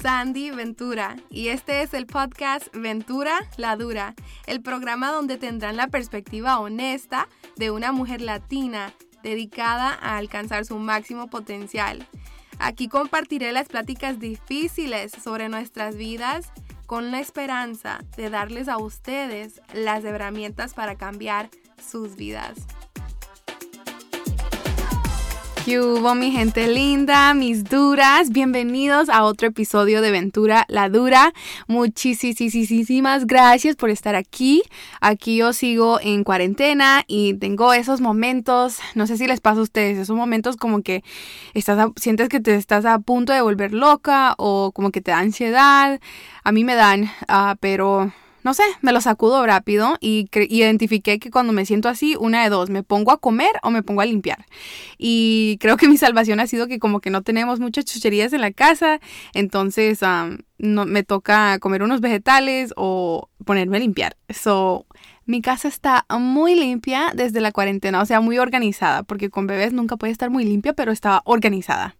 Sandy Ventura y este es el podcast Ventura la Dura, el programa donde tendrán la perspectiva honesta de una mujer latina dedicada a alcanzar su máximo potencial. Aquí compartiré las pláticas difíciles sobre nuestras vidas con la esperanza de darles a ustedes las herramientas para cambiar sus vidas. ¿Qué hubo mi gente linda, mis duras? Bienvenidos a otro episodio de Ventura la Dura. Muchísimas gracias por estar aquí. Aquí yo sigo en cuarentena y tengo esos momentos, no sé si les pasa a ustedes, esos momentos como que estás sientes que te estás a punto de volver loca o como que te da ansiedad. A mí me dan, uh, pero no sé, me lo sacudo rápido y identifiqué que cuando me siento así, una de dos, me pongo a comer o me pongo a limpiar. Y creo que mi salvación ha sido que como que no tenemos muchas chucherías en la casa, entonces no, me toca comer unos vegetales o ponerme a limpiar. So, mi casa está muy limpia desde la cuarentena, o sea, muy organizada, porque con bebés nunca puede estar muy limpia, pero está organizada.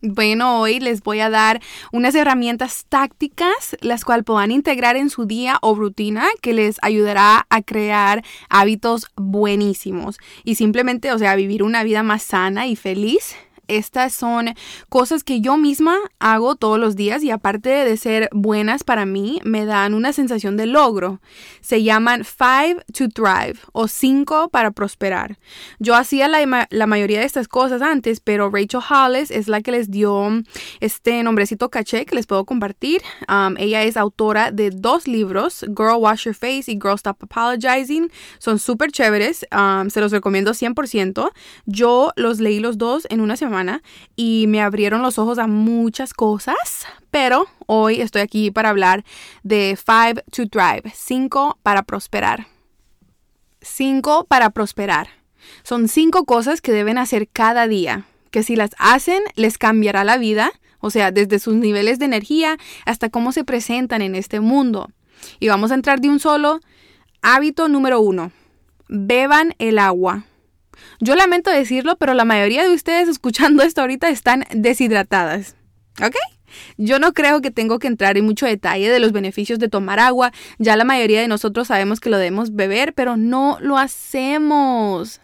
Bueno, hoy les voy a dar unas herramientas tácticas las cuales puedan integrar en su día o rutina que les ayudará a crear hábitos buenísimos. Y simplemente, o sea, vivir una vida más sana y feliz estas son cosas que yo misma hago todos los días y aparte de ser buenas para mí, me dan una sensación de logro. Se llaman Five to Thrive o cinco para prosperar. Yo hacía la, mayoría de estas cosas antes, pero Rachel Hollis es la que les dio este nombrecito caché que les puedo compartir. Um, ella es autora de dos libros, Girl Wash Your Face y Girl Stop Apologizing. Son súper chéveres, um, se los recomiendo 100%. Yo los leí los dos en una semana y me abrieron los ojos a muchas cosas, pero hoy estoy aquí para hablar de Five to Thrive, 5 para prosperar. 5 para prosperar. Son cinco cosas que deben hacer cada día, que si las hacen les cambiará la vida, o sea, desde sus niveles de energía hasta cómo se presentan en este mundo. Y vamos a entrar de un solo. Hábito número uno. Beban el agua. Yo lamento decirlo, pero la mayoría de ustedes escuchando esto ahorita están deshidratadas. ¿Ok? Yo no creo que tengo que entrar en mucho detalle de los beneficios de tomar agua. Ya la mayoría de nosotros sabemos que lo debemos beber, pero no lo hacemos.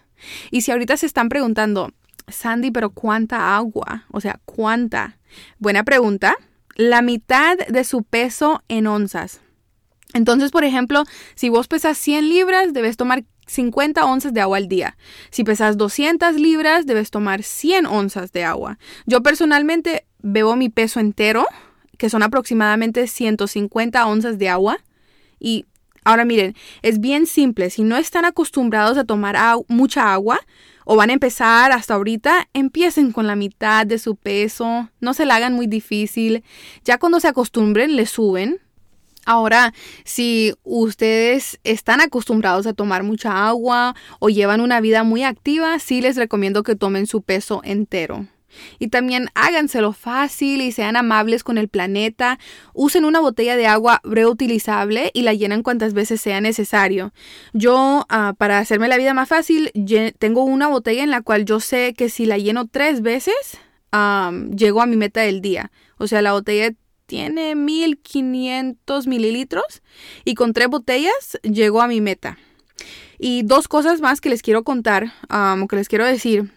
Y si ahorita se están preguntando, Sandy, pero ¿cuánta agua? O sea, ¿cuánta? Buena pregunta. La mitad de su peso en onzas. Entonces, por ejemplo, si vos pesas 100 libras, debes tomar 50 onzas de agua al día. Si pesas 200 libras, debes tomar 100 onzas de agua. Yo personalmente bebo mi peso entero, que son aproximadamente 150 onzas de agua. Y ahora miren, es bien simple. Si no están acostumbrados a tomar mucha agua o van a empezar hasta ahorita, empiecen con la mitad de su peso. No se la hagan muy difícil. Ya cuando se acostumbren, le suben. Ahora, si ustedes están acostumbrados a tomar mucha agua o llevan una vida muy activa, sí les recomiendo que tomen su peso entero. Y también háganselo fácil y sean amables con el planeta. Usen una botella de agua reutilizable y la llenan cuantas veces sea necesario. Yo, ah, para hacerme la vida más fácil, tengo una botella en la cual yo sé que si la lleno tres veces, llego a mi meta del día. O sea, la botella tiene 1500 mililitros y con tres botellas llego a mi meta. Y dos cosas más que les quiero contar, um, que les quiero decir.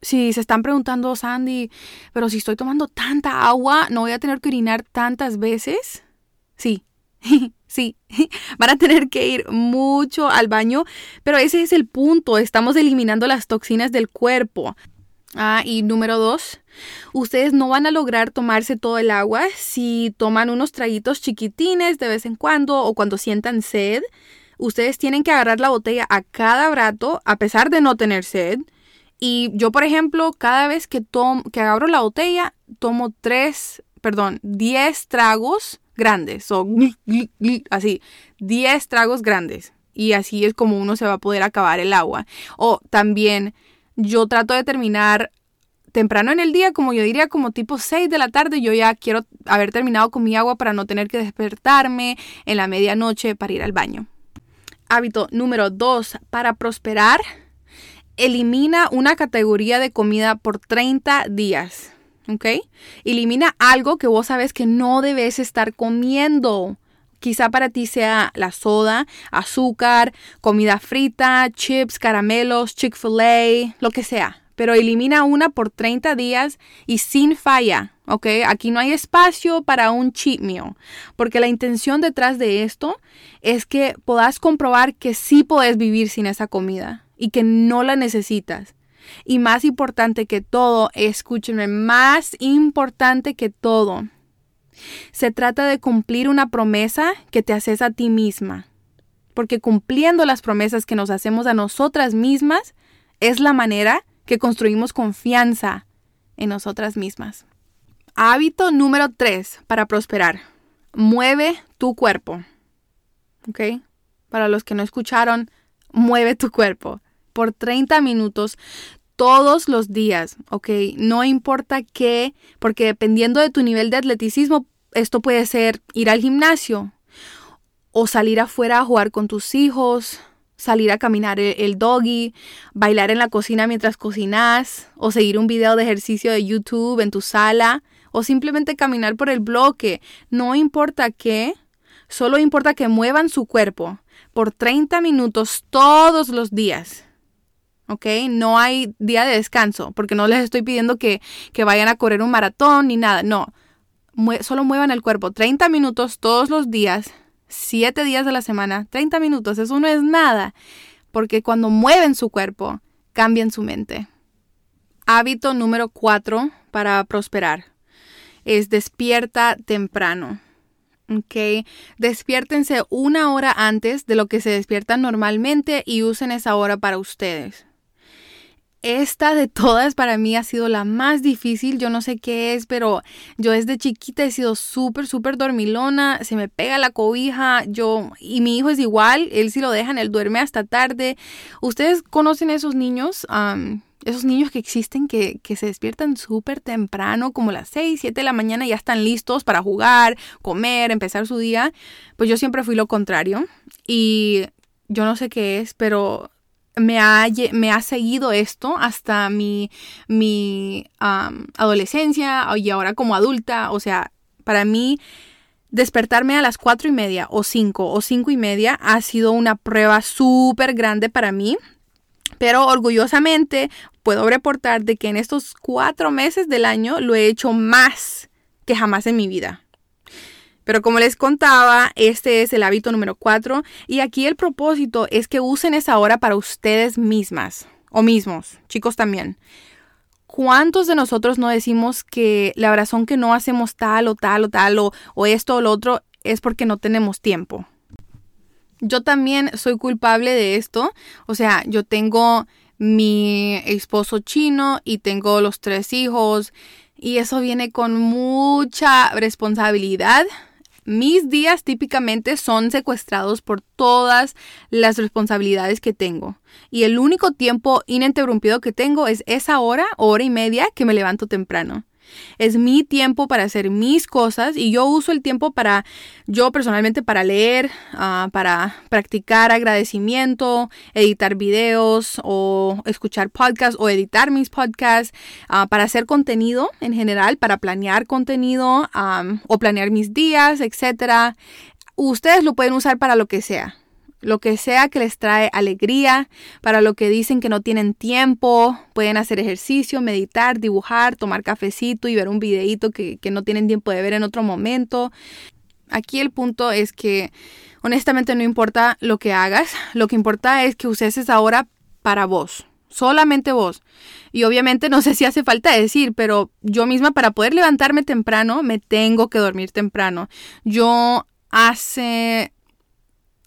Si se están preguntando, Sandy, pero si estoy tomando tanta agua, ¿no voy a tener que orinar tantas veces? Sí, sí, van a tener que ir mucho al baño, pero ese es el punto, estamos eliminando las toxinas del cuerpo. Ah, y número dos, ustedes no van a lograr tomarse todo el agua si toman unos traguitos chiquitines de vez en cuando o cuando sientan sed. Ustedes tienen que agarrar la botella a cada rato a pesar de no tener sed. Y yo, por ejemplo, cada vez que, tomo, que agarro la botella, tomo tres, perdón, diez tragos grandes. O así, diez tragos grandes. Y así es como uno se va a poder acabar el agua. O también yo trato de terminar temprano en el día, como yo diría, como tipo 6 de la tarde, yo ya quiero haber terminado con mi agua para no tener que despertarme en la medianoche para ir al baño. Hábito número 2. Para prosperar, elimina una categoría de comida por 30 días. ¿ok? Elimina algo que vos sabes que no debes estar comiendo. Quizá para ti sea la soda, azúcar, comida frita, chips, caramelos, Chick-fil-A, lo que sea. Pero elimina una por 30 días y sin falla, ¿ok? Aquí no hay espacio para un cheat meal, porque la intención detrás de esto es que puedas comprobar que sí puedes vivir sin esa comida y que no la necesitas. Y más importante que todo, escúchenme, más importante que todo, se trata de cumplir una promesa que te haces a ti misma. Porque cumpliendo las promesas que nos hacemos a nosotras mismas es la manera que construimos confianza en nosotras mismas. Hábito número 3 para prosperar. Mueve tu cuerpo. ¿Ok? Para los que no escucharon, mueve tu cuerpo por 30 minutos todos los días, ¿ok? No importa qué, porque dependiendo de tu nivel de atleticismo, esto puede ser ir al gimnasio o salir afuera a jugar con tus hijos, salir a caminar el, doggy, bailar en la cocina mientras cocinas, o seguir un video de ejercicio de YouTube en tu sala, o simplemente caminar por el bloque. No importa qué, solo importa que muevan su cuerpo por 30 minutos todos los días. ¿Ok? No hay día de descanso, porque no les estoy pidiendo que, vayan a correr un maratón ni nada, no. solo muevan el cuerpo 30 minutos todos los días, 7 días de la semana, 30 minutos, eso no es nada, porque cuando mueven su cuerpo, cambian su mente. Hábito número 4 para prosperar es despierta temprano. ¿ok? Despiértense una hora antes de lo que se despiertan normalmente y usen esa hora para ustedes. Esta de todas para mí ha sido la más difícil, yo no sé qué es, pero yo desde chiquita he sido súper, súper dormilona, se me pega la cobija, yo, y mi hijo es igual, él si lo dejan, él duerme hasta tarde. ¿Ustedes conocen esos niños? esos niños que existen que, que se despiertan súper temprano, como las 6, 7 de la mañana, ya están listos para jugar, comer, empezar su día. Pues yo siempre fui lo contrario. Y yo no sé qué es, pero me ha, me ha seguido esto hasta mi, mi adolescencia y ahora como adulta. O sea, para mí despertarme a las cuatro y media o cinco o cinco y media ha sido una prueba súper grande para mí. Pero orgullosamente puedo reportar de que en estos cuatro meses del año lo he hecho más que jamás en mi vida. Pero como les contaba, este es el hábito número 4 y aquí el propósito es que usen esa hora para ustedes mismas o mismos, chicos también. ¿Cuántos de nosotros no decimos que la razón que no hacemos tal o tal o tal o, o esto o lo otro es porque no tenemos tiempo? Yo también soy culpable de esto. O sea, yo tengo mi esposo chino y tengo los tres hijos y eso viene con mucha responsabilidad mis días típicamente son secuestrados por todas las responsabilidades que tengo. Y el único tiempo ininterrumpido que tengo es esa hora, hora y media que me levanto temprano. Es mi tiempo para hacer mis cosas y yo uso el tiempo para, yo personalmente, para leer, ah, para practicar agradecimiento, editar videos o escuchar podcasts o editar mis podcasts, ah, para hacer contenido en general, para planear contenido o planear mis días, etc. Ustedes lo pueden usar para lo que sea lo que sea que les trae alegría, para lo que dicen que no tienen tiempo, pueden hacer ejercicio, meditar, dibujar, tomar cafecito y ver un videíto que, que no tienen tiempo de ver en otro momento. Aquí el punto es que honestamente no importa lo que hagas, lo que importa es que uses esa hora para vos, solamente vos. Y obviamente no sé si hace falta decir, pero yo misma para poder levantarme temprano me tengo que dormir temprano. Yo hace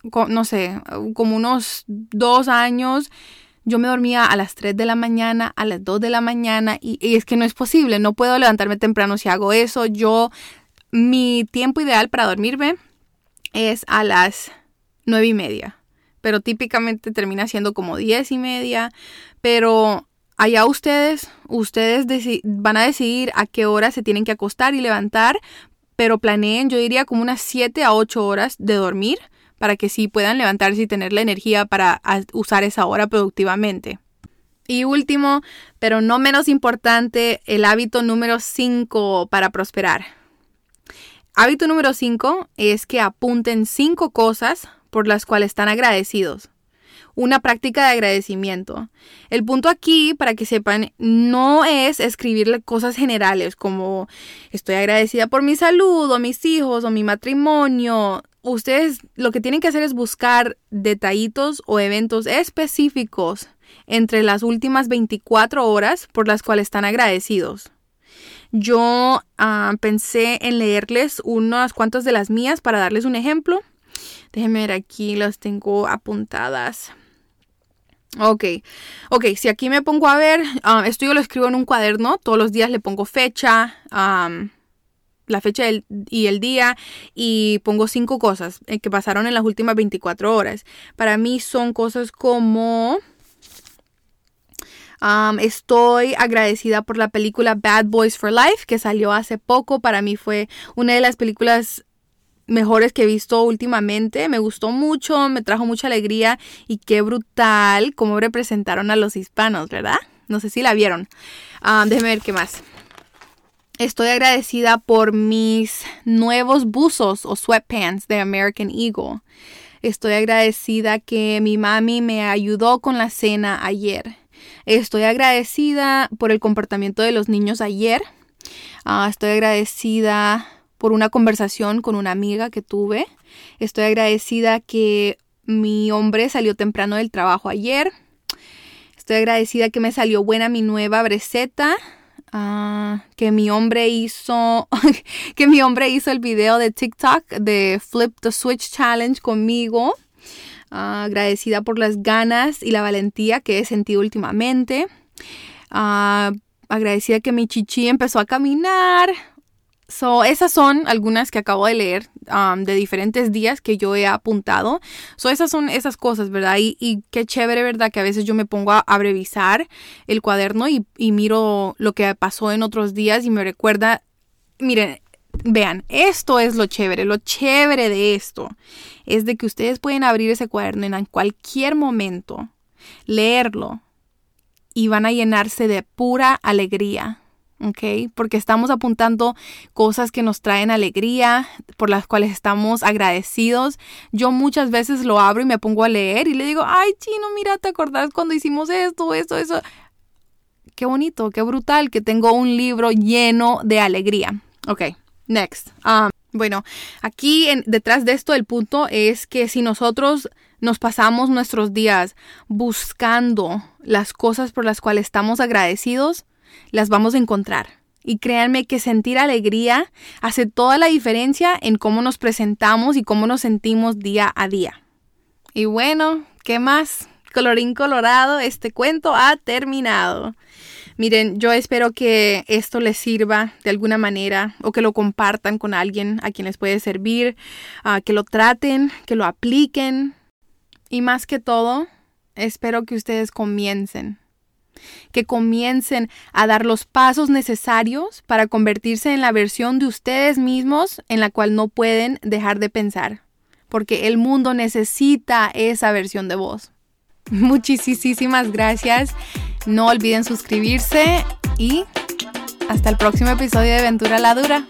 no sé, como unos dos años, yo me dormía a las 3 de la mañana, a las 2 de la mañana, y, es que no es posible, no puedo levantarme temprano si hago eso. Yo, mi tiempo ideal para dormirme es a las 9 y media, pero típicamente termina siendo como 10 y media, pero allá ustedes, ustedes van a decidir a qué hora se tienen que acostar y levantar, pero planeen, yo diría como unas 7 a 8 horas de dormir para que sí puedan levantarse y tener la energía para usar esa hora productivamente. Y último, pero no menos importante, el hábito número 5 para prosperar. Hábito número 5 es que apunten 5 cosas por las cuales están agradecidos. Una práctica de agradecimiento. El punto aquí, para que sepan, no es escribirle cosas generales como estoy agradecida por mi salud o mis hijos o mi matrimonio. Ustedes lo que tienen que hacer es buscar detallitos o eventos específicos entre las últimas 24 horas por las cuales están agradecidos. Yo ah, pensé en leerles unas cuantas de las mías para darles un ejemplo. Déjenme ver aquí, las tengo apuntadas. Ok, ok, si aquí me pongo a ver, ah, esto yo lo escribo en un cuaderno, todos los días le pongo fecha, la fecha y el día y pongo cinco cosas eh, que pasaron en las últimas 24 horas. Para mí son cosas como estoy agradecida por la película Bad Boys for Life que salió hace poco. Para mí fue una de las películas mejores que he visto últimamente. Me gustó mucho, me trajo mucha alegría y qué brutal cómo representaron a los hispanos, ¿verdad? No sé si la vieron. déjenme ver qué más. Estoy agradecida por mis nuevos buzos o sweatpants de American Eagle. Estoy agradecida que mi mami me ayudó con la cena ayer. Estoy agradecida por el comportamiento de los niños ayer. Ah, estoy agradecida por una conversación con una amiga que tuve. Estoy agradecida que mi hombre salió temprano del trabajo ayer. Estoy agradecida que me salió buena mi nueva breceta. Ah, que mi hombre hizo que mi hombre hizo el video de TikTok de Flip the Switch Challenge conmigo. Ah, agradecida por las ganas y la valentía que he sentido últimamente. Ah, agradecida que mi chichi empezó a caminar. So, esas son algunas que acabo de leer um, de diferentes días que yo he apuntado. So, esas son esas cosas, ¿verdad? Y, qué chévere, ¿verdad? Que a veces yo me pongo a, revisar el cuaderno y, y, miro lo que pasó en otros días y me recuerda, miren, Vean, esto es lo chévere, lo chévere de esto es de que ustedes pueden abrir ese cuaderno en cualquier momento, leerlo y van a llenarse de pura alegría. ¿Ok? Porque estamos apuntando cosas que nos traen alegría, por las cuales estamos agradecidos. Yo muchas veces lo abro y me pongo a leer y le digo, ay, chino, mira, ¿te acordás cuando hicimos esto, esto, eso? Qué bonito, qué brutal que tengo un libro lleno de alegría. Ok, Next. Um, bueno, aquí detrás de esto el punto es que si nosotros nos pasamos nuestros días buscando las cosas por las cuales estamos agradecidos, las vamos a encontrar. Y créanme que sentir alegría hace toda la diferencia en cómo nos presentamos y cómo nos sentimos día a día. Y bueno, ¿qué más? Colorín colorado, este cuento ha terminado. Miren, yo espero que esto les sirva de alguna manera o que lo compartan con alguien a quien les puede servir, que lo traten, que lo apliquen y más que todo, espero que ustedes comiencen, que comiencen a dar los pasos necesarios para convertirse en la versión de ustedes mismos en la cual no pueden dejar de pensar, porque el mundo necesita esa versión de vos. Muchísimas gracias. No olviden suscribirse y hasta el próximo episodio de Ventura la Dura.